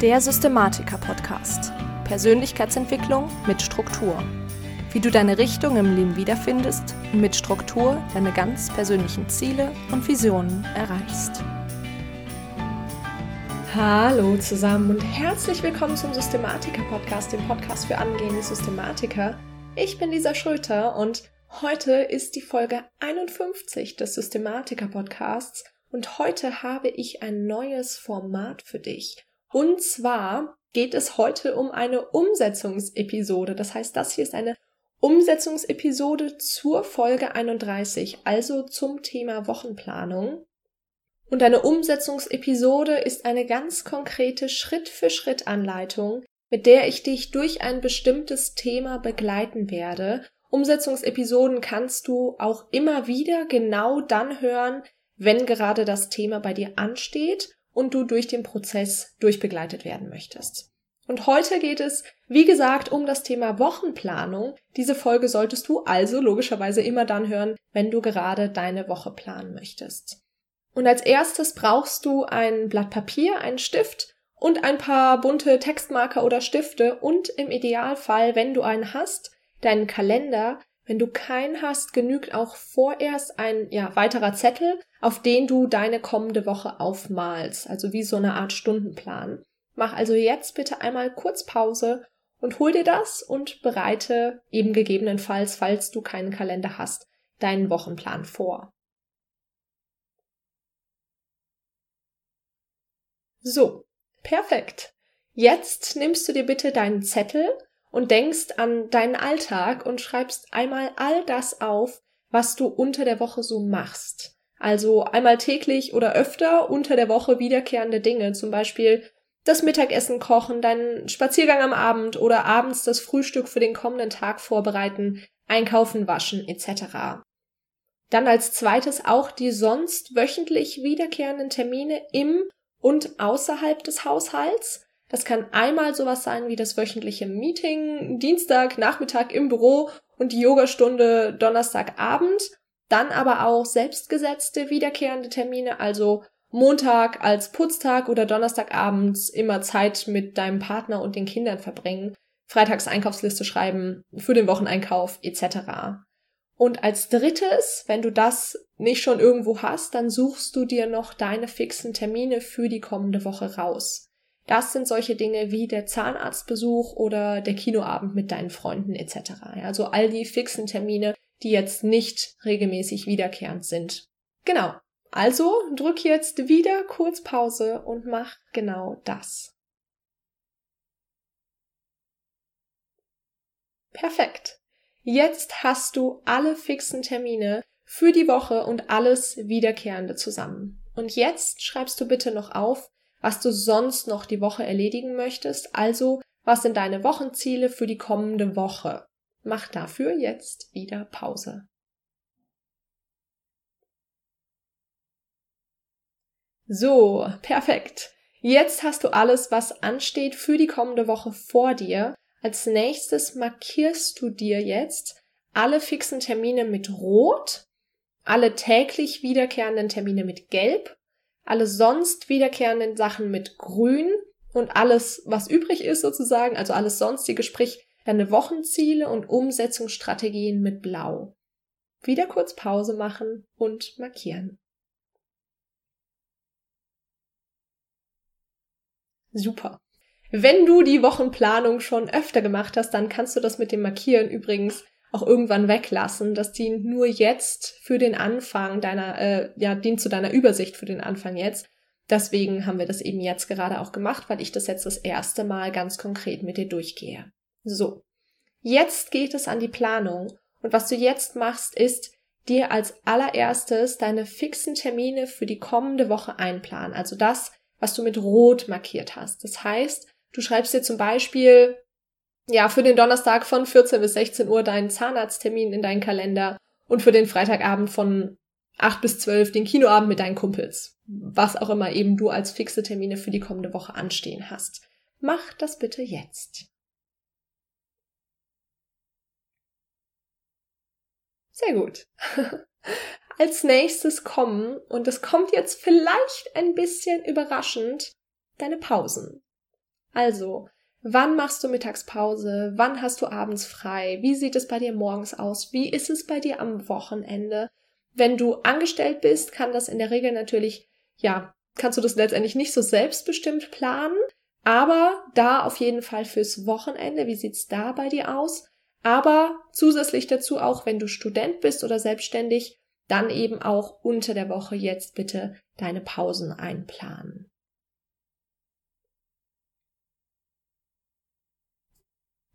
Der Systematiker-Podcast. Persönlichkeitsentwicklung mit Struktur. Wie du deine Richtung im Leben wiederfindest und mit Struktur deine ganz persönlichen Ziele und Visionen erreichst. Hallo zusammen und herzlich willkommen zum Systematiker-Podcast, dem Podcast für angehende Systematiker. Ich bin Lisa Schröter und heute ist die Folge 51 des Systematiker-Podcasts und heute habe ich ein neues Format für dich. Und zwar geht es heute um eine Umsetzungsepisode. Das heißt, das hier ist eine Umsetzungsepisode zur Folge 31, also zum Thema Wochenplanung. Und eine Umsetzungsepisode ist eine ganz konkrete Schritt-für-Schritt-Anleitung, mit der ich dich durch ein bestimmtes Thema begleiten werde. Umsetzungsepisoden kannst du auch immer wieder genau dann hören, wenn gerade das Thema bei dir ansteht und du durch den Prozess durchbegleitet werden möchtest. Und heute geht es, wie gesagt, um das Thema Wochenplanung. Diese Folge solltest du also logischerweise immer dann hören, wenn du gerade deine Woche planen möchtest. Und als erstes brauchst du ein Blatt Papier, einen Stift und ein paar bunte Textmarker oder Stifte und im Idealfall, wenn du einen hast, deinen Kalender, wenn du keinen hast, genügt auch vorerst ein ja, weiterer Zettel, auf den du deine kommende Woche aufmalst, also wie so eine Art Stundenplan. Mach also jetzt bitte einmal kurz Pause und hol dir das und bereite eben gegebenenfalls, falls du keinen Kalender hast, deinen Wochenplan vor. So, perfekt. Jetzt nimmst du dir bitte deinen Zettel und denkst an deinen Alltag und schreibst einmal all das auf, was du unter der Woche so machst. Also einmal täglich oder öfter unter der Woche wiederkehrende Dinge, zum Beispiel das Mittagessen kochen, deinen Spaziergang am Abend oder abends das Frühstück für den kommenden Tag vorbereiten, einkaufen, waschen etc. Dann als zweites auch die sonst wöchentlich wiederkehrenden Termine im und außerhalb des Haushalts. Das kann einmal sowas sein wie das wöchentliche Meeting Dienstag Nachmittag im Büro und die Yogastunde Donnerstagabend, dann aber auch selbstgesetzte wiederkehrende Termine, also Montag als Putztag oder Donnerstagabends immer Zeit mit deinem Partner und den Kindern verbringen, Freitags Einkaufsliste schreiben für den Wocheneinkauf etc. Und als drittes, wenn du das nicht schon irgendwo hast, dann suchst du dir noch deine fixen Termine für die kommende Woche raus. Das sind solche Dinge wie der Zahnarztbesuch oder der Kinoabend mit deinen Freunden etc. Also all die fixen Termine, die jetzt nicht regelmäßig wiederkehrend sind. Genau. Also drück jetzt wieder kurz Pause und mach genau das. Perfekt. Jetzt hast du alle fixen Termine für die Woche und alles Wiederkehrende zusammen. Und jetzt schreibst du bitte noch auf, was du sonst noch die Woche erledigen möchtest, also was sind deine Wochenziele für die kommende Woche. Mach dafür jetzt wieder Pause. So, perfekt. Jetzt hast du alles, was ansteht für die kommende Woche vor dir. Als nächstes markierst du dir jetzt alle fixen Termine mit Rot, alle täglich wiederkehrenden Termine mit Gelb alle sonst wiederkehrenden Sachen mit grün und alles, was übrig ist sozusagen, also alles sonstige, sprich deine Wochenziele und Umsetzungsstrategien mit blau. Wieder kurz Pause machen und markieren. Super. Wenn du die Wochenplanung schon öfter gemacht hast, dann kannst du das mit dem Markieren übrigens auch irgendwann weglassen. Das dient nur jetzt für den Anfang deiner, äh, ja, dient zu deiner Übersicht für den Anfang jetzt. Deswegen haben wir das eben jetzt gerade auch gemacht, weil ich das jetzt das erste Mal ganz konkret mit dir durchgehe. So. Jetzt geht es an die Planung. Und was du jetzt machst, ist, dir als allererstes deine fixen Termine für die kommende Woche einplanen. Also das, was du mit Rot markiert hast. Das heißt, du schreibst dir zum Beispiel ja, für den Donnerstag von 14 bis 16 Uhr deinen Zahnarzttermin in deinen Kalender und für den Freitagabend von 8 bis 12 den Kinoabend mit deinen Kumpels. Was auch immer eben du als fixe Termine für die kommende Woche anstehen hast. Mach das bitte jetzt. Sehr gut. Als nächstes kommen, und es kommt jetzt vielleicht ein bisschen überraschend, deine Pausen. Also, wann machst du Mittagspause? Wann hast du abends frei? Wie sieht es bei dir morgens aus? Wie ist es bei dir am Wochenende? Wenn du angestellt bist, kann das in der Regel natürlich, ja, kannst du das letztendlich nicht so selbstbestimmt planen, aber da auf jeden Fall fürs Wochenende. Wie sieht's da bei dir aus? Aber zusätzlich dazu auch, wenn du Student bist oder selbstständig, dann eben auch unter der Woche jetzt bitte deine Pausen einplanen.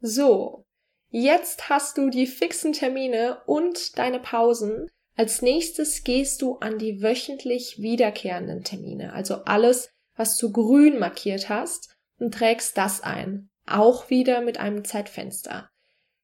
So, jetzt hast du die fixen Termine und deine Pausen. Als nächstes gehst du an die wöchentlich wiederkehrenden Termine, also alles, was du grün markiert hast, und trägst das ein, auch wieder mit einem Zeitfenster.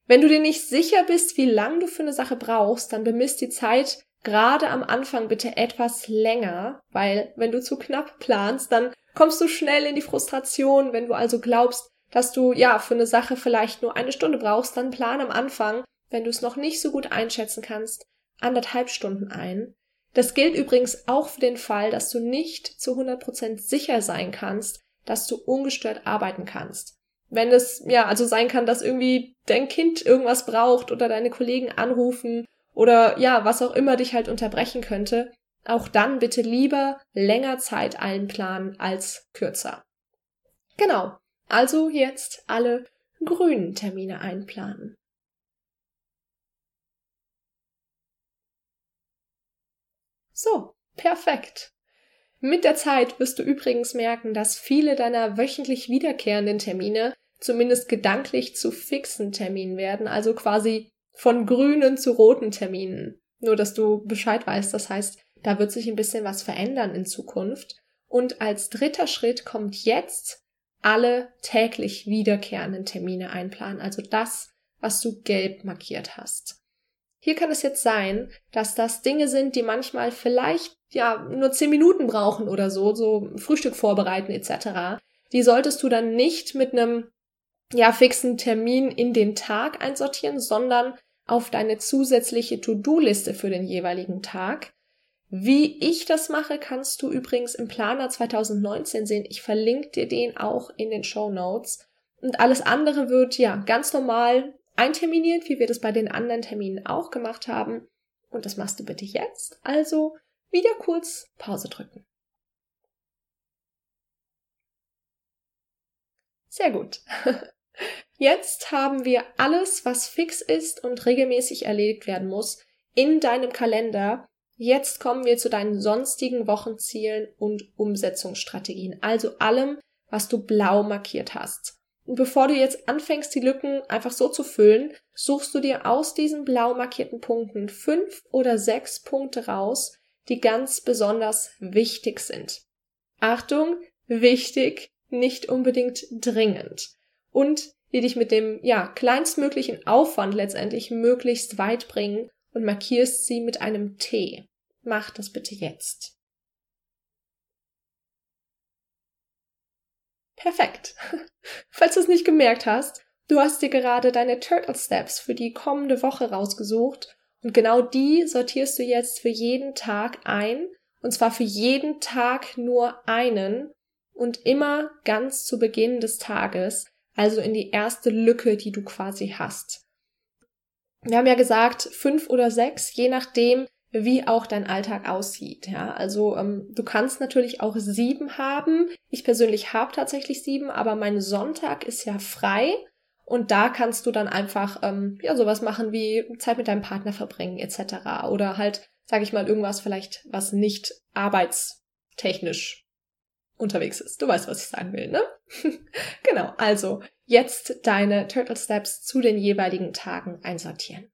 Wenn du dir nicht sicher bist, wie lang du für eine Sache brauchst, dann bemisst die Zeit gerade am Anfang bitte etwas länger, weil wenn du zu knapp planst, dann kommst du schnell in die Frustration. Wenn du also glaubst, dass du ja für eine Sache vielleicht nur eine Stunde brauchst, dann plan am Anfang, wenn du es noch nicht so gut einschätzen kannst, anderthalb Stunden ein. Das gilt übrigens auch für den Fall, dass du nicht zu 100% sicher sein kannst, dass du ungestört arbeiten kannst. Wenn es ja also sein kann, dass irgendwie dein Kind irgendwas braucht oder deine Kollegen anrufen oder ja, was auch immer dich halt unterbrechen könnte, auch dann bitte lieber länger Zeit einplanen als kürzer. Genau. Also jetzt alle grünen Termine einplanen. So, perfekt. Mit der Zeit wirst du übrigens merken, dass viele deiner wöchentlich wiederkehrenden Termine zumindest gedanklich zu fixen Terminen werden, also quasi von grünen zu roten Terminen. Nur, dass du Bescheid weißt, das heißt, da wird sich ein bisschen was verändern in Zukunft. Und als dritter Schritt kommt jetzt alle täglich wiederkehrenden Termine einplanen, also das, was du gelb markiert hast. Hier kann es jetzt sein, dass das Dinge sind, die manchmal vielleicht ja nur zehn Minuten brauchen oder so, so Frühstück vorbereiten etc. Die solltest du dann nicht mit einem ja fixen Termin in den Tag einsortieren, sondern auf deine zusätzliche To-Do-Liste für den jeweiligen Tag. Wie ich das mache, kannst du übrigens im Planer 2019 sehen. Ich verlinke dir den auch in den Show Notes. Und alles andere wird ja ganz normal einterminiert, wie wir das bei den anderen Terminen auch gemacht haben. Und das machst du bitte jetzt. Also wieder kurz Pause drücken. Sehr gut. Jetzt haben wir alles, was fix ist und regelmäßig erledigt werden muss, in deinem Kalender. Jetzt kommen wir zu deinen sonstigen Wochenzielen und Umsetzungsstrategien, also allem, was du blau markiert hast. Und bevor du jetzt anfängst, die Lücken einfach so zu füllen, suchst du dir aus diesen blau markierten Punkten fünf oder sechs Punkte raus, die ganz besonders wichtig sind. Achtung, wichtig, nicht unbedingt dringend. Und die dich mit dem, ja, kleinstmöglichen Aufwand letztendlich möglichst weit bringen und markierst sie mit einem T. Mach das bitte jetzt. Perfekt. Falls du es nicht gemerkt hast, du hast dir gerade deine Turtle Steps für die kommende Woche rausgesucht und genau die sortierst du jetzt für jeden Tag ein und zwar für jeden Tag nur einen und immer ganz zu Beginn des Tages, also in die erste Lücke, die du quasi hast. Wir haben ja gesagt, fünf oder sechs, je nachdem, wie auch dein Alltag aussieht. Ja, also ähm, du kannst natürlich auch sieben haben. Ich persönlich habe tatsächlich sieben, aber mein Sonntag ist ja frei und da kannst du dann einfach ähm, ja sowas machen wie Zeit mit deinem Partner verbringen etc. Oder halt, sage ich mal, irgendwas vielleicht, was nicht arbeitstechnisch unterwegs ist. Du weißt, was ich sagen will, ne? genau, also jetzt deine Turtle Steps zu den jeweiligen Tagen einsortieren.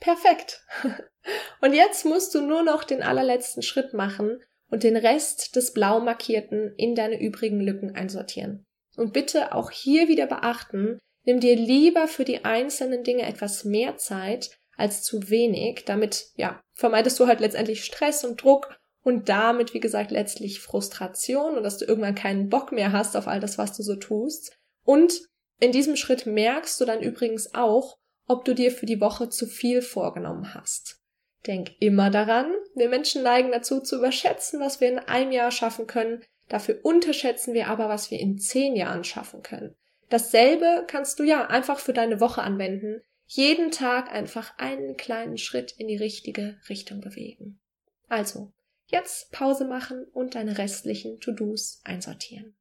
Perfekt. Und jetzt musst du nur noch den allerletzten Schritt machen und den Rest des blau markierten in deine übrigen Lücken einsortieren. Und bitte auch hier wieder beachten, nimm dir lieber für die einzelnen Dinge etwas mehr Zeit, als zu wenig. Damit, ja, vermeidest du halt letztendlich Stress und Druck und damit, wie gesagt, letztlich Frustration und dass du irgendwann keinen Bock mehr hast auf all das, was du so tust. Und in diesem Schritt merkst du dann übrigens auch, ob du dir für die Woche zu viel vorgenommen hast. Denk immer daran, wir Menschen neigen dazu zu überschätzen, was wir in einem Jahr schaffen können, dafür unterschätzen wir aber, was wir in zehn Jahren schaffen können. Dasselbe kannst du ja einfach für deine Woche anwenden. Jeden Tag einfach einen kleinen Schritt in die richtige Richtung bewegen. Also, jetzt Pause machen und deine restlichen To-Dos einsortieren.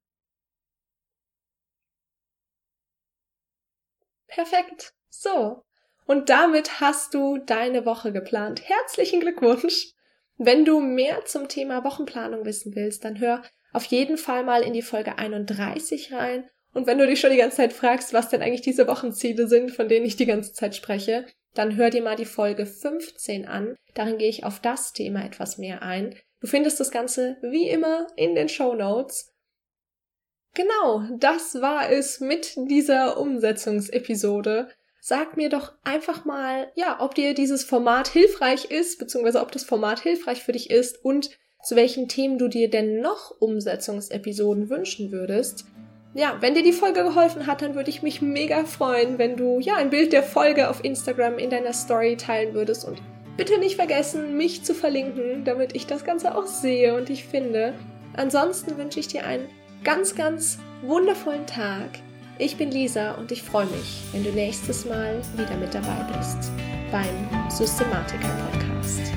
Perfekt. So. Und damit hast du deine Woche geplant. Herzlichen Glückwunsch! Wenn du mehr zum Thema Wochenplanung wissen willst, dann hör auf jeden Fall mal in die Folge 31 rein. Und wenn du dich schon die ganze Zeit fragst, was denn eigentlich diese Wochenziele sind, von denen ich die ganze Zeit spreche, dann hör dir mal die Folge 15 an. Darin gehe ich auf das Thema etwas mehr ein. Du findest das Ganze wie immer in den Show Notes. Genau, das war es mit dieser Umsetzungsepisode. Sag mir doch einfach mal, ja, ob dir dieses Format hilfreich ist, beziehungsweise ob das Format hilfreich für dich ist und zu welchen Themen du dir denn noch Umsetzungsepisoden wünschen würdest. Ja, wenn dir die Folge geholfen hat, dann würde ich mich mega freuen, wenn du ja ein Bild der Folge auf Instagram in deiner Story teilen würdest und bitte nicht vergessen, mich zu verlinken, damit ich das Ganze auch sehe und ich finde. Ansonsten wünsche ich dir einen ganz, ganz wundervollen Tag. Ich bin Lisa und ich freue mich, wenn du nächstes Mal wieder mit dabei bist beim Systematiker Podcast.